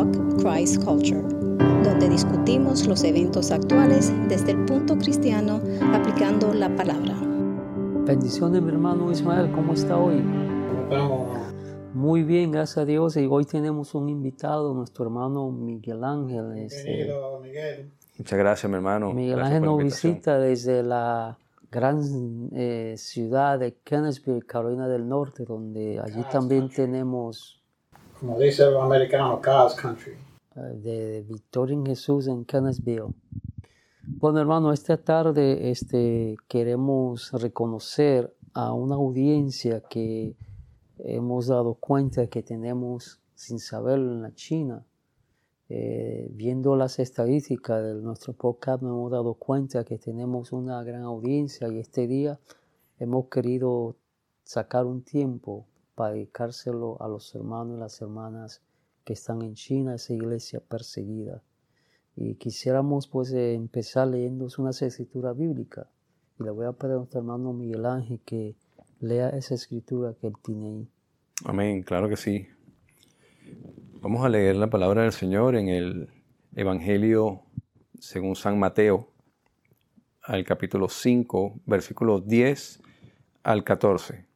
Talk Christ Culture, donde discutimos los eventos actuales desde el punto cristiano aplicando la palabra. Bendiciones, mi hermano Ismael, ¿cómo está hoy? Muy bien, gracias a Dios. Y hoy tenemos un invitado, nuestro hermano Miguel Ángel. Este, Bienvenido, Miguel. Muchas gracias, mi hermano. Miguel Gracias Ángel nos visita desde la gran eh, ciudad de Kennesville, Carolina del Norte, donde allí God's también tenemos Como dice el americano, God's country. eh, de Victoria Jesús en Kennesville. Bueno, hermano, esta tarde este, queremos reconocer a una audiencia que hemos dado cuenta que tenemos sin saberlo en la China. Eh, viendo las estadísticas de nuestro podcast, nos hemos dado cuenta que tenemos una gran audiencia y este día hemos querido sacar un tiempo para dedicárselo a los hermanos y las hermanas que están en China, esa iglesia perseguida. Y quisiéramos pues eh, empezar leyendo una escritura bíblica. Y le voy a pedir a nuestro hermano Miguel Ángel que lea esa escritura que él tiene ahí. Amén, claro que sí. Vamos a leer la palabra del Señor en el Evangelio según San Mateo, al capítulo 5, versículos 10 al 14.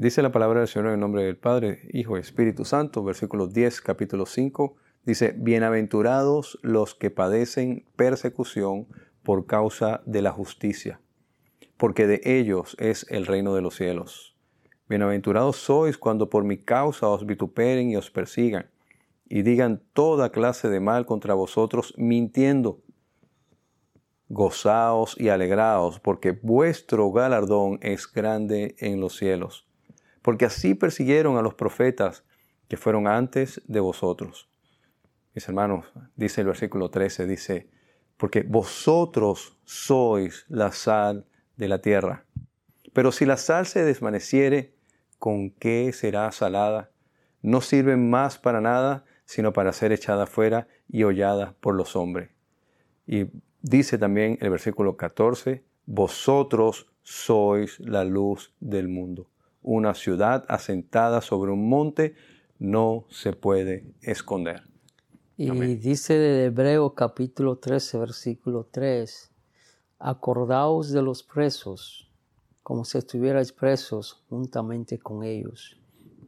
Dice la palabra del Señor en el nombre del Padre, Hijo y Espíritu Santo, versículo 10, capítulo 5, dice, Bienaventurados los que padecen persecución por causa de la justicia, porque de ellos es el reino de los cielos. Bienaventurados sois cuando por mi causa os vituperen y os persigan, y digan toda clase de mal contra vosotros, mintiendo. Gozaos y alegraos, porque vuestro galardón es grande en los cielos. Porque así persiguieron a los profetas que fueron antes de vosotros. Mis hermanos, dice el versículo 13, dice, porque vosotros sois la sal de la tierra. Pero si la sal se desvaneciere, ¿con qué será salada? No sirve más para nada, sino para ser echada fuera y hollada por los hombres. Y dice también el versículo 14, vosotros sois la luz del mundo. Una ciudad asentada sobre un monte no se puede esconder. Y Amén. dice de Hebreo capítulo 13, versículo 3, acordaos de los presos, como si estuvierais presos juntamente con ellos,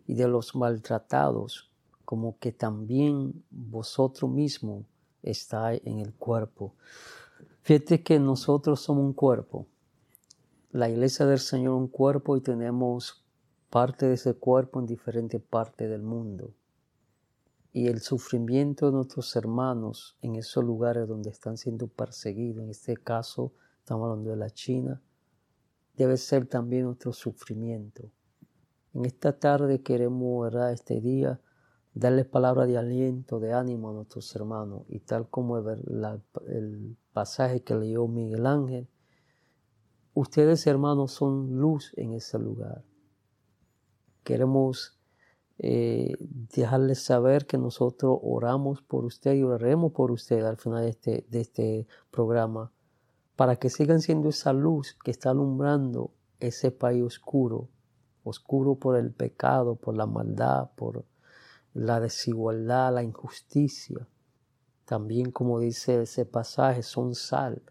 y de los maltratados, como que también vosotros mismos estáis en el cuerpo. Fíjate que nosotros somos un cuerpo. La iglesia del Señor un cuerpo y tenemos parte de ese cuerpo en diferentes partes del mundo y el sufrimiento de nuestros hermanos en esos lugares donde están siendo perseguidos, en este caso estamos hablando de la China, debe ser también nuestro sufrimiento. En esta tarde queremos, ¿verdad? este día, darles palabra de aliento, de ánimo a nuestros hermanos y tal como el, el pasaje que leyó Miguel Ángel, ustedes hermanos son luz en ese lugar. Queremos eh, dejarles saber que nosotros oramos por usted y oraremos por usted al final de este, de este programa para que sigan siendo esa luz que está alumbrando ese país oscuro, oscuro por el pecado, por la maldad, por la desigualdad, la injusticia. También, como dice ese pasaje, son sal.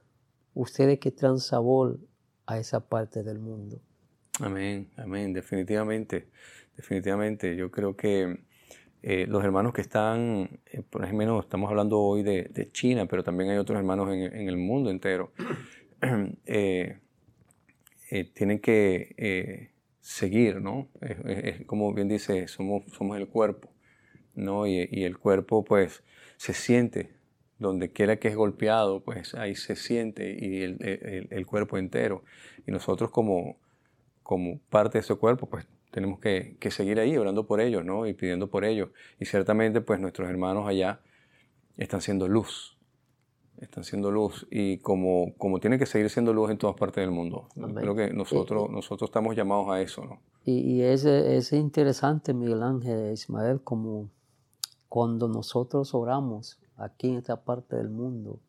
Ustedes que traen sabor a esa parte del mundo. Amén, amén, definitivamente, definitivamente. Yo creo que eh, los hermanos que están, eh, por ejemplo, estamos hablando hoy de, China, pero también hay otros hermanos en, el mundo entero, eh, tienen que seguir, ¿no? Es, como bien dice, somos, somos el cuerpo, ¿no? Y el cuerpo, pues, se siente, donde quiera que es golpeado, pues ahí se siente y el, el- el cuerpo entero. Y nosotros como, como parte de ese cuerpo, pues tenemos que, que seguir ahí orando por ellos, ¿no? Y pidiendo por ellos. Y ciertamente, pues nuestros hermanos allá están siendo luz. Están siendo luz. Y como, como tienen que seguir siendo luz en todas partes del mundo. Amén. Creo que nosotros, nosotros estamos llamados a eso, ¿no? Y, y es, es interesante, Miguel Ángel Ismael, como cuando nosotros oramos aquí en esta parte del mundo,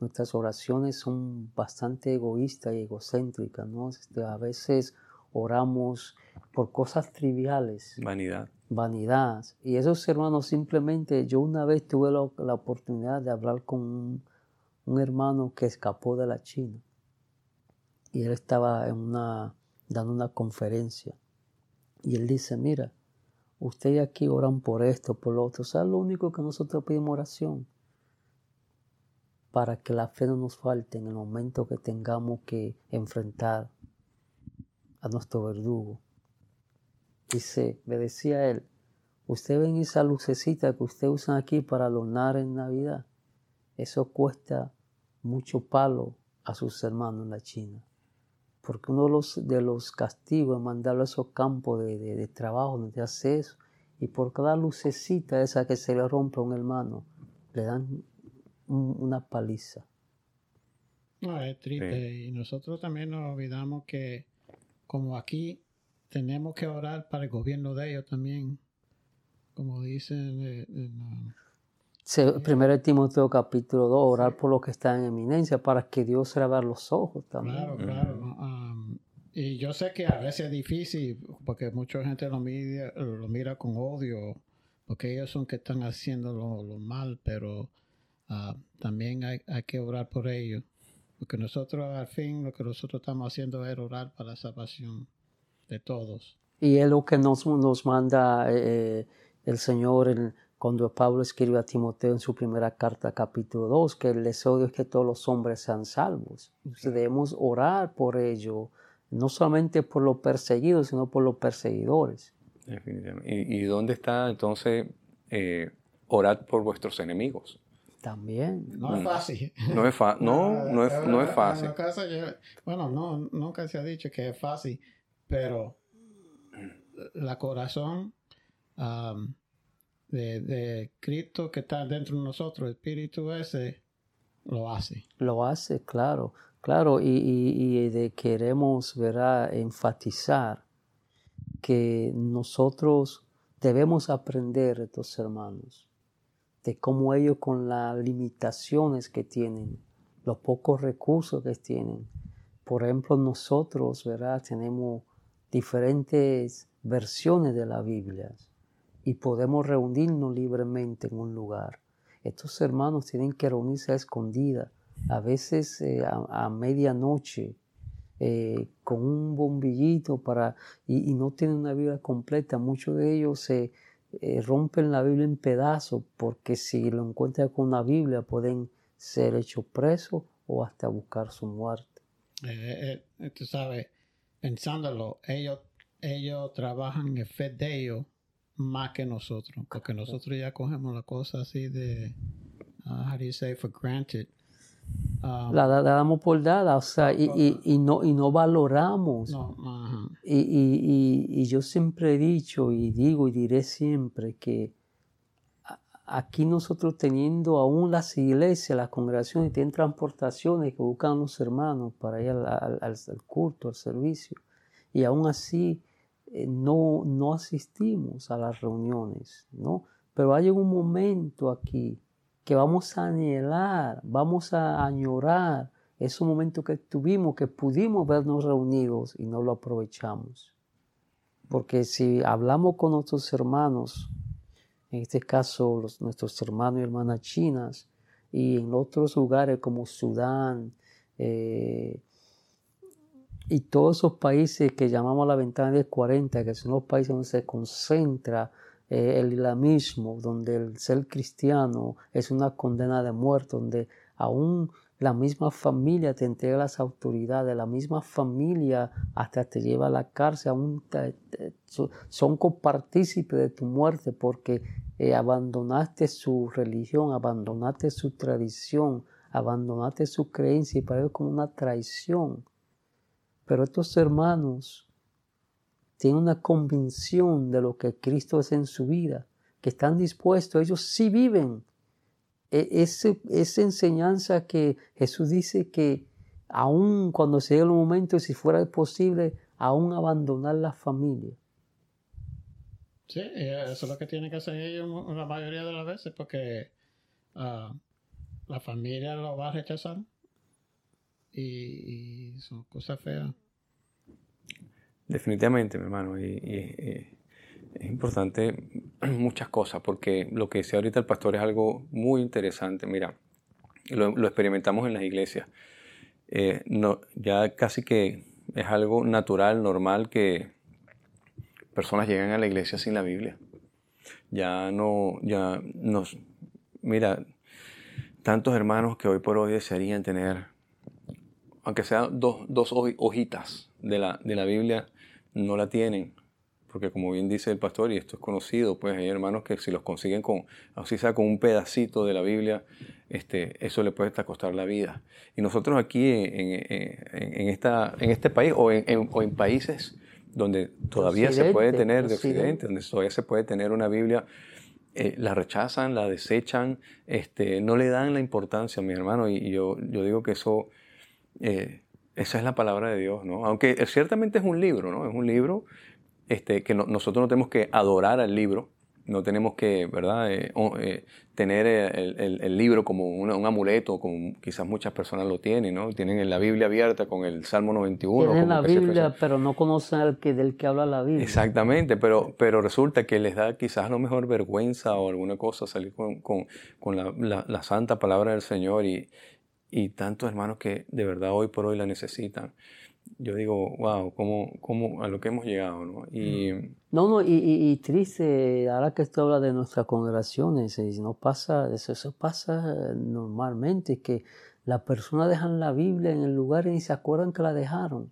nuestras oraciones son bastante egoístas y egocéntricas, ¿no? Este, a veces oramos por cosas triviales, Vanidad. vanidad. Y esos hermanos simplemente, yo una vez tuve la, la oportunidad de hablar con un, un hermano que escapó de la China y él estaba en una, dando una conferencia. Y él dice, mira, ustedes aquí oran por esto, por lo otro. O sea, lo único que nosotros pedimos oración para que la fe no nos falte en el momento que tengamos que enfrentar a nuestro verdugo. Dice, me decía él, usted ven esa lucecita que usted usa aquí para adornar en Navidad. Eso cuesta mucho palo a sus hermanos en la China. Porque uno de los, de los castigos es mandarlo a esos campos de, trabajo donde hace eso. Y por cada lucecita esa que se le rompe a un hermano, le dan una paliza. No, es triste. Y nosotros también nos olvidamos que, como aquí, tenemos que orar para el gobierno de ellos también. Como dicen en, Primero Timoteo capítulo 2, orar por lo que está en eminencia para que Dios se abra los ojos también. Claro, claro. Um, y yo sé que a veces es difícil porque mucha gente lo mira, lo mira con odio porque ellos son que están haciendo lo, mal, pero uh, también hay, hay, que orar por ellos. Porque nosotros al fin lo que nosotros estamos haciendo es orar para la salvación de todos. Y es lo que nos, nos manda eh, el Señor en cuando Pablo escribe a Timoteo en su primera carta, capítulo 2, que el deseo es que todos los hombres sean salvos. debemos orar por ello, no solamente por los perseguidos, sino por los perseguidores. Definitivamente. ¿Y, dónde está entonces eh, orar por vuestros enemigos? También. No es fácil. No es, no, no, es, no es fácil. bueno, no, nunca se ha dicho que es fácil, pero la corazón de, Cristo que está dentro de nosotros, el Espíritu ese, lo hace. Lo hace, claro, claro, y, y, de queremos enfatizar que nosotros debemos aprender de estos hermanos, de cómo ellos con las limitaciones que tienen, los pocos recursos que tienen. Por ejemplo, nosotros, ¿verdad? Tenemos diferentes versiones de la Biblia y podemos reunirnos libremente en un lugar. Estos hermanos tienen que reunirse a escondida, a veces eh, a, medianoche, eh, con un bombillito para, y, no tienen una Biblia completa. Muchos de ellos se rompen la Biblia en pedazos porque si lo encuentran con una Biblia pueden ser hechos presos o hasta buscar su muerte. tú sabes, pensándolo, ellos, ellos trabajan en fe de ellos más que nosotros, porque nosotros ya cogemos la cosa así de, uh, how do you say, for granted. Um, la, damos por dada, o sea, y, y, y, no, y no valoramos. No, y, y, y, yo siempre he dicho y digo y diré siempre que aquí nosotros teniendo aún las iglesias, las congregaciones, tienen transportaciones que buscan a los hermanos para ir al, al, al culto, al servicio. Y aún así eh, no, no asistimos a las reuniones, ¿no? Pero hay un momento aquí que vamos a anhelar, vamos a añorar ese momento que tuvimos, que pudimos vernos reunidos y no lo aprovechamos. Porque si hablamos con nuestros hermanos, en este caso nuestros hermanos y hermanas chinas, y en otros lugares como Sudán, eh, y todos esos países que llamamos la ventana de 40, que son los países donde se concentra eh, el islamismo, donde el ser cristiano es una condena de muerte, donde aún la misma familia te entrega las autoridades, la misma familia hasta te lleva a la cárcel, aún son copartícipes de tu muerte porque eh, abandonaste su religión, abandonaste su tradición, abandonaste su creencia y para ellos como una traición. Pero estos hermanos tienen una convicción de lo que Cristo es en su vida, que están dispuestos, ellos sí viven e, esa enseñanza que Jesús dice que aún cuando se llegue el momento, si fuera posible, aún abandonar la familia. Sí, eso es lo que tienen que hacer ellos la mayoría de las veces, porque ah, la familia lo va a rechazar y, son cosas feas. Definitivamente, mi hermano. Y, Es importante muchas cosas, porque lo que decía ahorita el pastor es algo muy interesante. Mira, lo, experimentamos en las iglesias. Eh, ya casi que es algo natural, normal, que personas llegan a la iglesia sin la Biblia. Ya no, ya nos, mira, tantos hermanos que hoy por hoy desearían tener, aunque sean dos, dos hojitas de la, de la Biblia, no la tienen porque como bien dice el pastor, y esto es conocido, pues hay hermanos que si los consiguen con, así sea con un pedacito de la Biblia, este, eso le puede hasta costar la vida. Y nosotros aquí en, esta, en este país o en, o en países donde todavía se puede tener, de Occidente, donde todavía se puede tener una Biblia, eh, la rechazan, la desechan, este, no le dan la importancia, mi hermano, y, yo, yo digo que eso, eh, esa es la palabra de Dios, ¿no? Aunque ciertamente es un libro, ¿no? Es un libro este, que nosotros no tenemos que adorar al libro, no tenemos que, ¿verdad?, eh, eh, tener el, libro como un amuleto, como quizás muchas personas lo tienen, ¿no? Tienen la Biblia abierta con el Salmo 91. Tienen la Biblia, pero no conocen al que, del que habla la Biblia. Exactamente, pero, pero resulta que les da quizás a lo mejor vergüenza o alguna cosa salir con, con, la, la, santa palabra del Señor y, y tantos hermanos que de verdad hoy por hoy la necesitan yo digo, wow, ¿cómo, cómo a lo que hemos llegado, ¿no? Y, no, no, y, y, triste, ahora que tú hablas de nuestras congregaciones, y no pasa, eso, eso pasa normalmente, que las personas dejan la Biblia en el lugar y ni se acuerdan que la dejaron.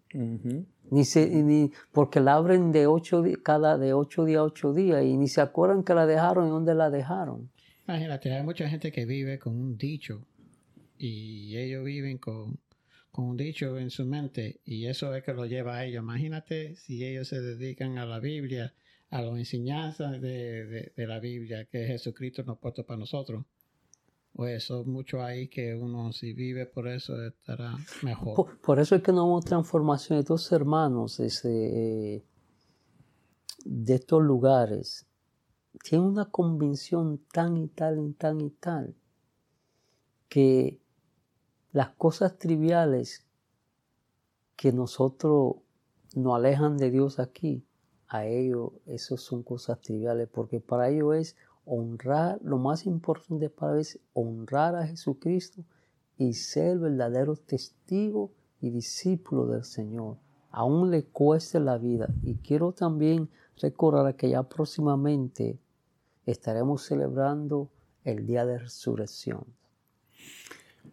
Ni se, ni, porque la abren de ocho, cada de ocho días a ocho días y ni se acuerdan que la dejaron y dónde la dejaron. Imagínate, hay mucha gente que vive con un dicho y ellos viven con con un dicho en su mente y eso es que lo lleva a ellos. Imagínate si ellos se dedican a la Biblia, a las enseñanzas de, la Biblia que Jesucristo nos ha puesto para nosotros. Pues eso mucho ahí que uno si vive por eso estará mejor. Por, eso es que no hubo transformación de estos hermanos de estos lugares. Tienen una convicción tan y tal y tan y tal que las cosas triviales que nosotros nos alejan de Dios aquí, a ellos eso son cosas triviales, porque para ellos es honrar, lo más importante para ellos es honrar a Jesucristo y ser verdadero testigo y discípulo del Señor. Aún le cueste la vida. Y quiero también recordar que ya próximamente estaremos celebrando el día de resurrección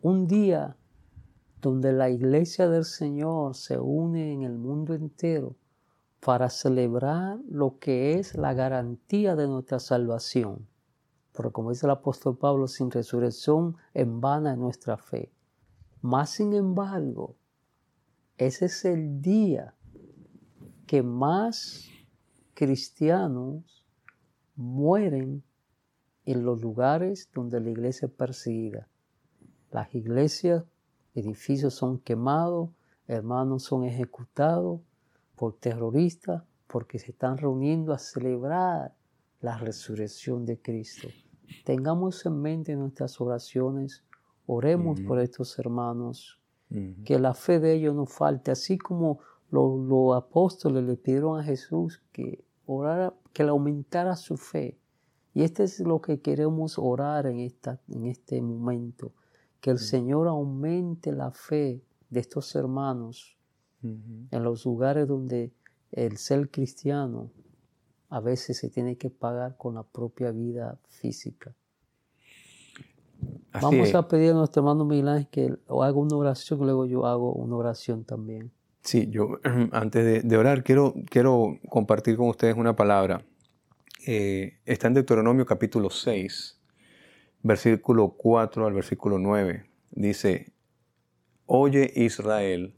un día donde la iglesia del Señor se une en el mundo entero para celebrar lo que es la garantía de nuestra salvación. Porque como dice el apóstol Pablo, sin resurrección en vana es nuestra fe. Más sin embargo, ese es el día que más cristianos mueren en los lugares donde la iglesia es perseguida. Las iglesias, edificios son quemados, hermanos son ejecutados por terroristas porque se están reuniendo a celebrar la resurrección de Cristo. Tengamos en mente nuestras oraciones, oremos por estos hermanos, que la fe de ellos no falte, así como los, apóstoles le pidieron a Jesús que orara, que le aumentara su fe. Y este es lo que queremos orar en, esta, en este momento, que el Señor aumente la fe de estos hermanos en los lugares donde el ser cristiano a veces se tiene que pagar con la propia vida física. Vamos a pedir a nuestro hermano Milán que haga una oración, luego yo hago una oración también. Sí, yo antes de, orar quiero, quiero compartir con ustedes una palabra. Eh, está en Deuteronomio capítulo 6, versículo 4 al versículo 9. Dice, Oye Israel,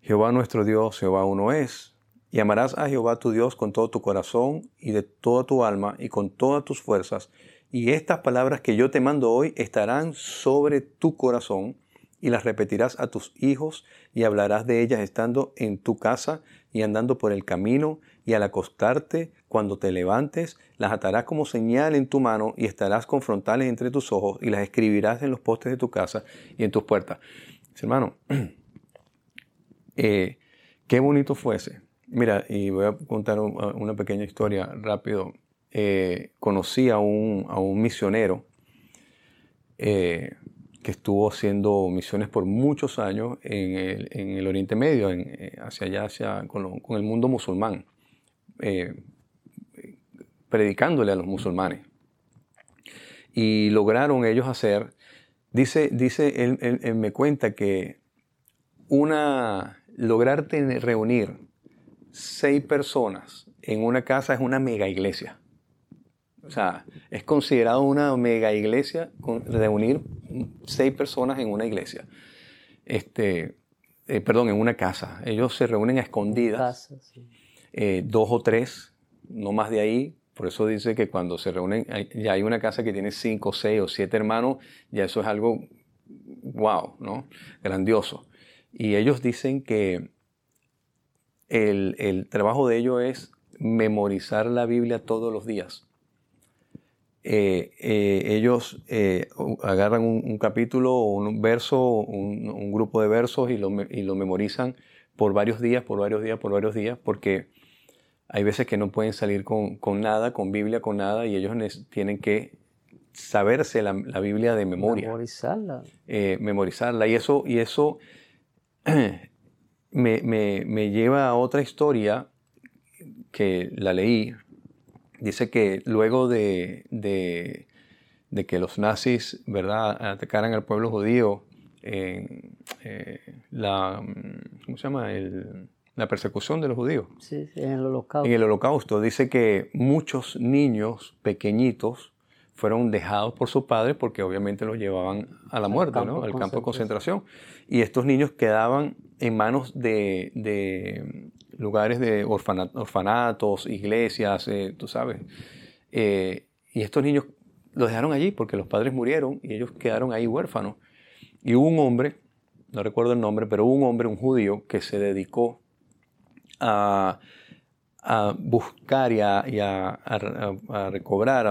Jehová nuestro Dios, Jehová uno es, y amarás a Jehová tu Dios con todo tu corazón y de toda tu alma y con todas tus fuerzas, y estas palabras que yo te mando hoy estarán sobre tu corazón, y las repetirás a tus hijos, y hablarás de ellas estando en tu casa y andando por el camino, y al acostarte, cuando te levantes, las atarás como señal en tu mano y estarás con frontales entre tus ojos y las escribirás en los postes de tu casa y en tus puertas. Hermano, eh, qué bonito fuese Mira, y voy a contar un- una pequeña historia rápido. Eh, conocí a un, a un misionero eh, que estuvo haciendo misiones por muchos años en el, en el Oriente Medio, en, eh, hacia allá, hacia, con, el mundo musulmán, eh, predicándole a los musulmanes. Y lograron ellos hacer, dice, dice él, me cuenta que una, lograr reunir seis personas en una casa es una mega iglesia. O sea, es considerado una mega iglesia reunir seis personas en una iglesia. Este, eh, perdón, en una casa. Ellos se reúnen a escondidas, Casa, sí. eh, dos o tres, no más de ahí. Por eso dice que cuando se reúnen, hay- ya hay una casa que tiene cinco, seis o siete hermanos, ya eso es algo wow, ¿no? Grandioso. Y ellos dicen que el, el trabajo de ellos es memorizar la Biblia todos los días. Eh, eh, ellos eh, agarran un, un capítulo o un verso, un, un grupo de versos y lo, y lo memorizan por varios días, por varios días, por varios días, porque hay veces que no pueden salir con, con nada, con Biblia, con nada, y ellos tienen que saberse la, la Biblia de memoria Memorizarla. memorizarla. Y eso, y eso me, me- me lleva a otra historia que la leí. Dice que luego de, de- de que los nazis ¿verdad? atacaran al pueblo judío, en eh, la, mm, ¿cómo se llama? El- la persecución de los judíos. Sí, sí, en el holocausto. En el holocausto dice que muchos niños pequeñitos fueron dejados por sus padres porque obviamente los llevaban a la Al muerte, campo ¿no? al campo de concentración. concentración. Y estos niños quedaban en manos de, de lugares de orfana- orfanatos, iglesias, eh, tú sabes. Eh, y estos niños los dejaron allí porque los padres murieron y ellos quedaron ahí huérfanos. Y hubo un hombre, no recuerdo el nombre, pero hubo un hombre, un judío, que se dedicó a, a buscar y a, y a- a- a recobrar,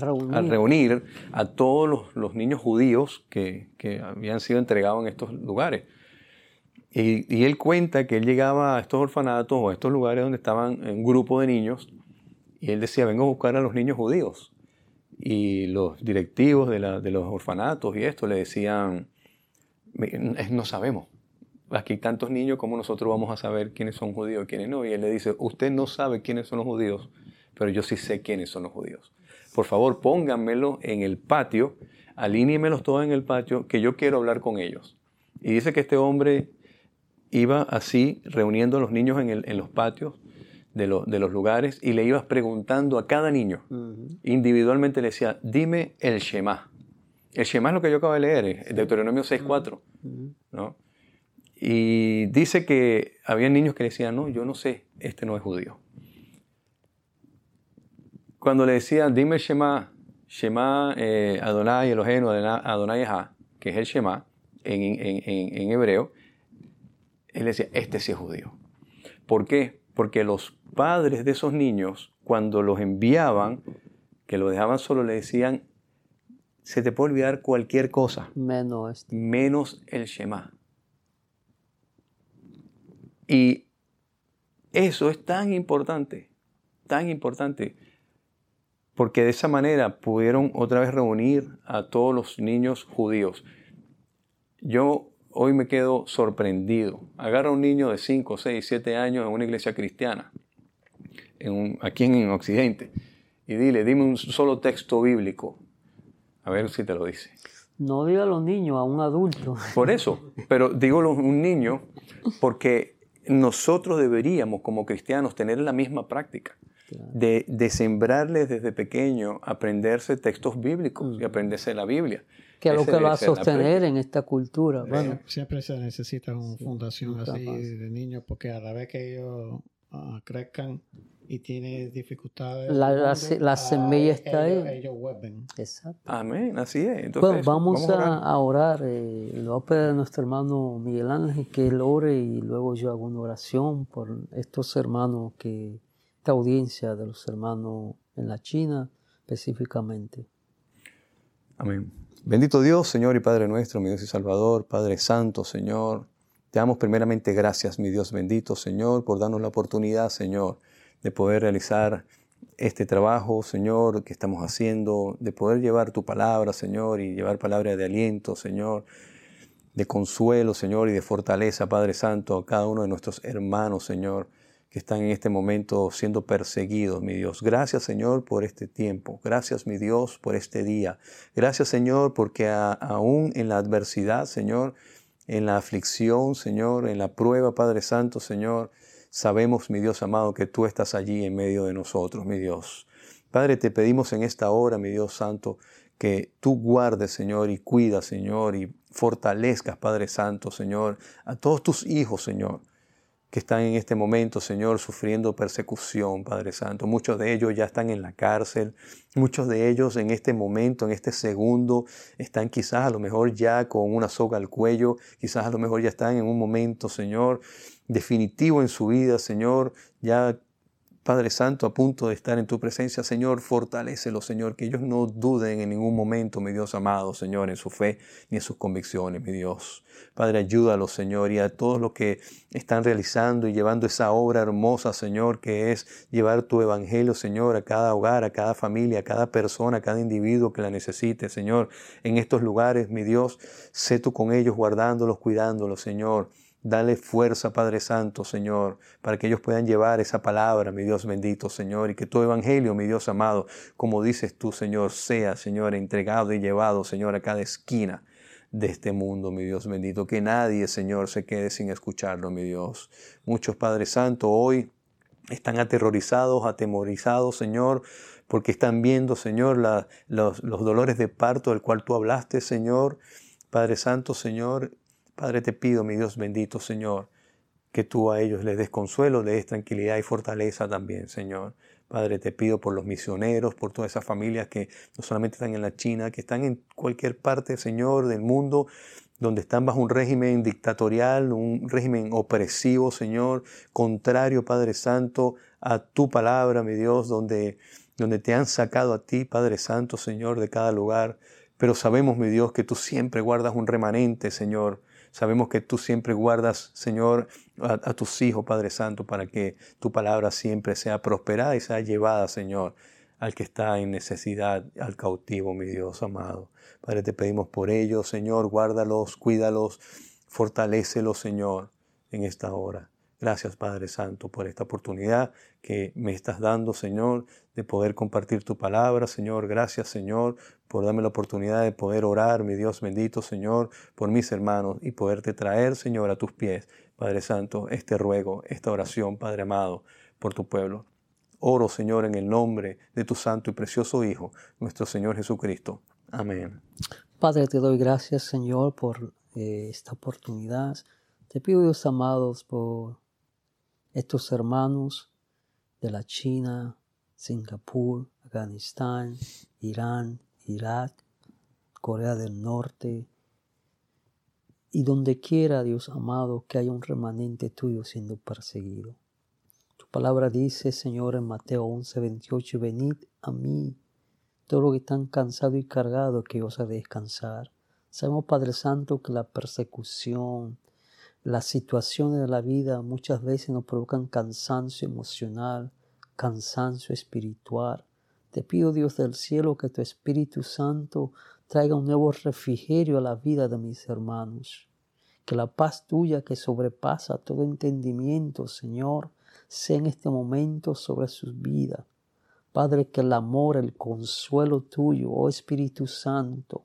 reunir. a reunir a todos los, los niños judíos que, que habían sido entregados en estos lugares. Y, él cuenta que él llegaba a estos orfanatos o a estos lugares donde estaban un grupo de niños y él decía, vengo a buscar a los niños judíos. Y los directivos de, de los orfanatos y esto le decían, "Me- es- no sabemos. Aquí hay tantos niños, ¿cómo nosotros vamos a saber quiénes son judíos y quiénes no? Y él le dice, usted no sabe quiénes son los judíos, pero yo sí sé quiénes son los judíos. Por favor, pónganmelo en el patio, alíñemelos todos en el patio, que yo quiero hablar con ellos. Y dice que este hombre iba así reuniendo a los niños en, el- en los patios de, lo- de los lugares y le ibas preguntando a cada niño, Ujú. individualmente le decía, dime el Shema. El Shema es lo que yo acabo de leer, es Deuteronomio 6.4, Ujú. ¿no? Y dice que había niños que le decían, no, yo no sé, este no es judío. Cuando le decían, dime el Shema, Shema eh, Adonai Eloheinu Adonai Ejá, que es el Shema en, en- en- en hebreo, él decía, este sí es judío. ¿Por qué? Porque los padres de esos niños, cuando los enviaban, que los dejaban solo, le decían, se te puede olvidar cualquier cosa, Menos este. menos el Shema. Y eso es tan importante, tan importante, porque de esa manera pudieron otra vez reunir a todos los niños judíos. Yo hoy me quedo sorprendido. Agarra a un niño de 5, 6, 7 años en una iglesia cristiana, en un- aquí en, en Occidente, y dile, dime un solo texto bíblico. A ver si te lo dice. No diga a los niños, a un adulto. Por eso, pero digo lo- un niño porque nosotros deberíamos como cristianos tener la misma práctica de, de sembrarles desde pequeño aprenderse textos bíblicos y aprenderse la Biblia. Que es lo que va a sostener en esta cultura. Bueno, Siempre se necesita una fundación así de niños porque a la vez que ellos ah, crezcan y tienen dificultades, La- la la ah, semilla está ellos, ahí. Ellos vuelven. exacto. Amén, así es. Entonces, Bueno, vamos, orar. a, a orar. Eh, lo voy a pedir a nuestro hermano Miguel Ángel que él ore y luego yo hago una oración por estos hermanos que, esta audiencia de los hermanos en la China específicamente. Amén. Bendito Dios, Señor y Padre nuestro, mi Dios y Salvador, Padre Santo, Señor. Te damos primeramente gracias, mi Dios bendito, Señor, por darnos la oportunidad, Señor, de poder realizar este trabajo, Señor, que estamos haciendo, de poder llevar tu palabra, Señor, y llevar palabra de aliento, Señor, de consuelo, Señor, y de fortaleza, Padre Santo, a cada uno de nuestros hermanos, Señor, que están en este momento siendo perseguidos, mi Dios. Gracias, Señor, por este tiempo. Gracias, mi Dios, por este día. Gracias, Señor, porque aún en la adversidad, Señor, en la aflicción, Señor, en la prueba, Padre Santo, Señor, sabemos, mi Dios amado, que tú estás allí en medio de nosotros, mi Dios. Padre, te pedimos en esta hora, mi Dios Santo, que tú guardes, Señor, y cuidas, Señor, y fortalezcas, Padre Santo, Señor, a todos tus hijos, Señor que están en este momento, Señor, sufriendo persecución, Padre Santo. Muchos de ellos ya están en la cárcel, muchos de ellos en este momento, en este segundo, están quizás a lo mejor ya con una soga al cuello, quizás a lo mejor ya están en un momento, Señor, definitivo en su vida, Señor, ya Padre Santo, a punto de estar en tu presencia, Señor, fortalecelo, Señor, que ellos no duden en ningún momento, mi Dios amado, Señor, en su fe ni en sus convicciones, mi Dios. Padre, ayúdalos, Señor, y a todos los que están realizando y llevando esa obra hermosa, Señor, que es llevar tu evangelio, Señor, a cada hogar, a cada familia, a cada persona, a cada individuo que la necesite, Señor, en estos lugares, mi Dios, sé tú con ellos, guardándolos, cuidándolos, Señor. Dale fuerza, Padre Santo, Señor, para que ellos puedan llevar esa palabra, mi Dios bendito, Señor, y que tu evangelio, mi Dios amado, como dices tú, Señor, sea, Señor, entregado y llevado, Señor, a cada esquina de este mundo, mi Dios bendito. Que nadie, Señor, se quede sin escucharlo, mi Dios. Muchos, Padre Santo, hoy están aterrorizados, atemorizados, Señor, porque están viendo, Señor, los, los dolores de parto del cual tú hablaste, Señor. Padre Santo, Señor, Padre, te pido, mi Dios bendito, Señor, que tú a ellos les des consuelo, les des tranquilidad y fortaleza también, Señor. Padre, te pido por los misioneros, por todas esas familias que no solamente están en la China, que están en cualquier parte, Señor, del mundo, donde están bajo un régimen dictatorial, un régimen opresivo, Señor, contrario, Padre Santo, a tu palabra, mi Dios, donde, donde te han sacado a ti, Padre Santo, Señor, de cada lugar. Pero sabemos, mi Dios, que tú siempre guardas un remanente, Señor, Sabemos que tú siempre guardas, Señor, a, tus hijos, Padre Santo, para que tu palabra siempre sea prosperada y sea llevada, Señor, al que está en necesidad, al cautivo, mi Dios amado. Padre, te pedimos por ellos, Señor, guárdalos, cuídalos, fortalécelos, Señor, en esta hora. Gracias, Padre Santo, por esta oportunidad que me estás dando, Señor, de poder compartir tu palabra, Señor. Gracias, Señor, por darme la oportunidad de poder orar, mi Dios bendito, Señor, por mis hermanos y poderte traer, Señor, a tus pies, Padre Santo, este ruego, esta oración, Padre amado, por tu pueblo. Oro, Señor, en el nombre de tu santo y precioso Hijo, nuestro Señor Jesucristo. Amén. Padre, te doy gracias, Señor, por eh, esta oportunidad. Te pido, Dios amados, por estos hermanos de la China, Singapur, Afganistán, Irán, Irak, Corea del Norte, y donde quiera, Dios amado, que haya un remanente tuyo siendo perseguido. Tu palabra dice, Señor, en Mateo 11, 28, venid a mí, todo lo que están cansados y cargados, que os a descansar. Sabemos, Padre Santo, que la persecución, las situaciones de la vida muchas veces nos provocan cansancio emocional, cansancio espiritual. Te pido, Dios del cielo, que tu Espíritu Santo traiga un nuevo refrigerio a la vida de mis hermanos. Que la paz tuya que sobrepasa todo entendimiento, Señor, sea en este momento sobre sus vidas. Padre, que el amor, el consuelo tuyo, oh Espíritu Santo,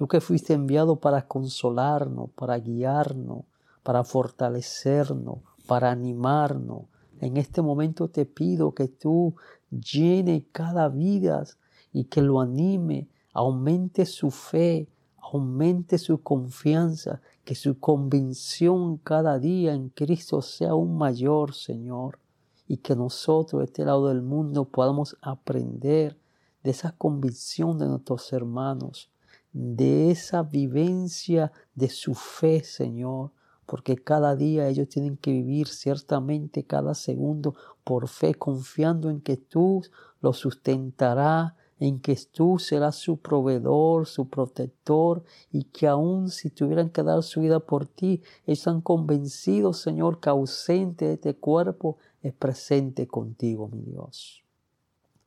Tú que fuiste enviado para consolarnos, para guiarnos, para fortalecernos, para animarnos. En este momento te pido que tú llene cada vida y que lo anime, aumente su fe, aumente su confianza, que su convicción cada día en Cristo sea aún mayor, Señor, y que nosotros, de este lado del mundo, podamos aprender de esa convicción de nuestros hermanos de esa vivencia de su fe, Señor, porque cada día ellos tienen que vivir ciertamente cada segundo por fe, confiando en que tú los sustentarás en que tú serás su proveedor, su protector, y que aun si tuvieran que dar su vida por ti, están convencidos, Señor, que ausente de este cuerpo es presente contigo, mi Dios.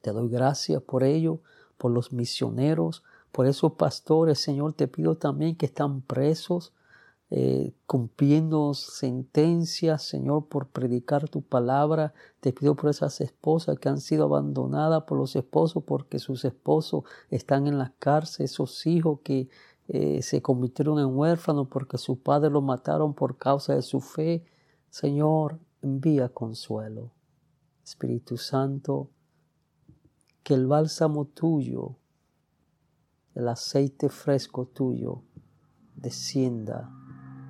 Te doy gracias por ello, por los misioneros, por esos pastores, Señor, te pido también que están presos, eh, cumpliendo sentencias, Señor, por predicar tu palabra. Te pido por esas esposas que han sido abandonadas por los esposos porque sus esposos están en la cárcel, esos hijos que eh, se convirtieron en huérfanos porque sus padres los mataron por causa de su fe. Señor, envía consuelo. Espíritu Santo, que el bálsamo tuyo, el aceite fresco tuyo, descienda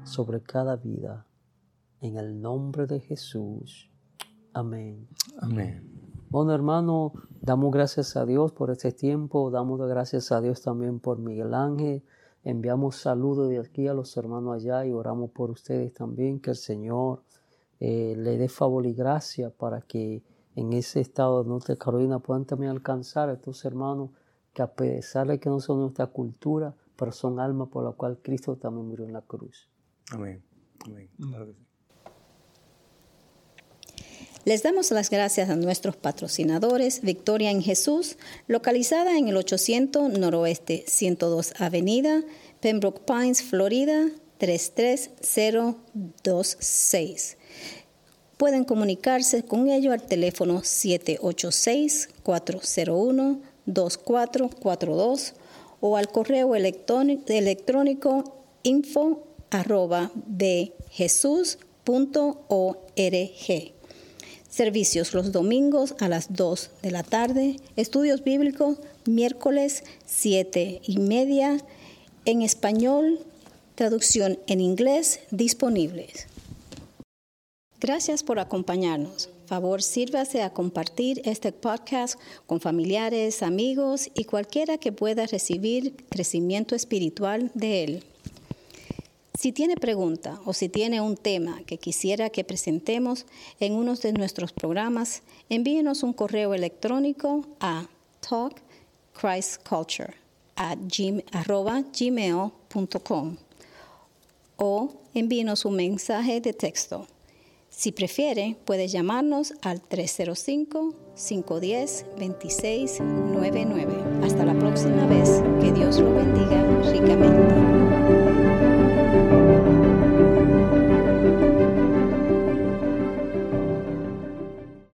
sobre cada vida. En el nombre de Jesús. Amén. Amén. Bueno, hermano, damos gracias a Dios por este tiempo. Damos gracias a Dios también por Miguel Ángel. Enviamos saludos de aquí a los hermanos allá y oramos por ustedes también. Que el Señor eh, le dé favor y gracia para que en ese estado de Norte Carolina puedan también alcanzar a estos hermanos que a pesar de que no son nuestra cultura, pero son almas por la cual Cristo también murió en la cruz. Amén. Amén. Les damos las gracias a nuestros patrocinadores Victoria en Jesús, localizada en el 800 Noroeste 102 Avenida, Pembroke Pines, Florida 33026. Pueden comunicarse con ellos al teléfono 786-401-2442 o al correo electrónico info arroba Servicios los domingos a las 2 de la tarde. Estudios bíblicos miércoles 7 y media. En español, traducción en inglés disponibles. Gracias por acompañarnos. Favor, sírvase a compartir este podcast con familiares, amigos y cualquiera que pueda recibir crecimiento espiritual de él. Si tiene pregunta o si tiene un tema que quisiera que presentemos en uno de nuestros programas, envíenos un correo electrónico a talkchristculture@gmail.com o envíenos un mensaje de texto. Si prefiere, puede llamarnos al 305-510-2699. Hasta la próxima vez. Que Dios lo bendiga ricamente.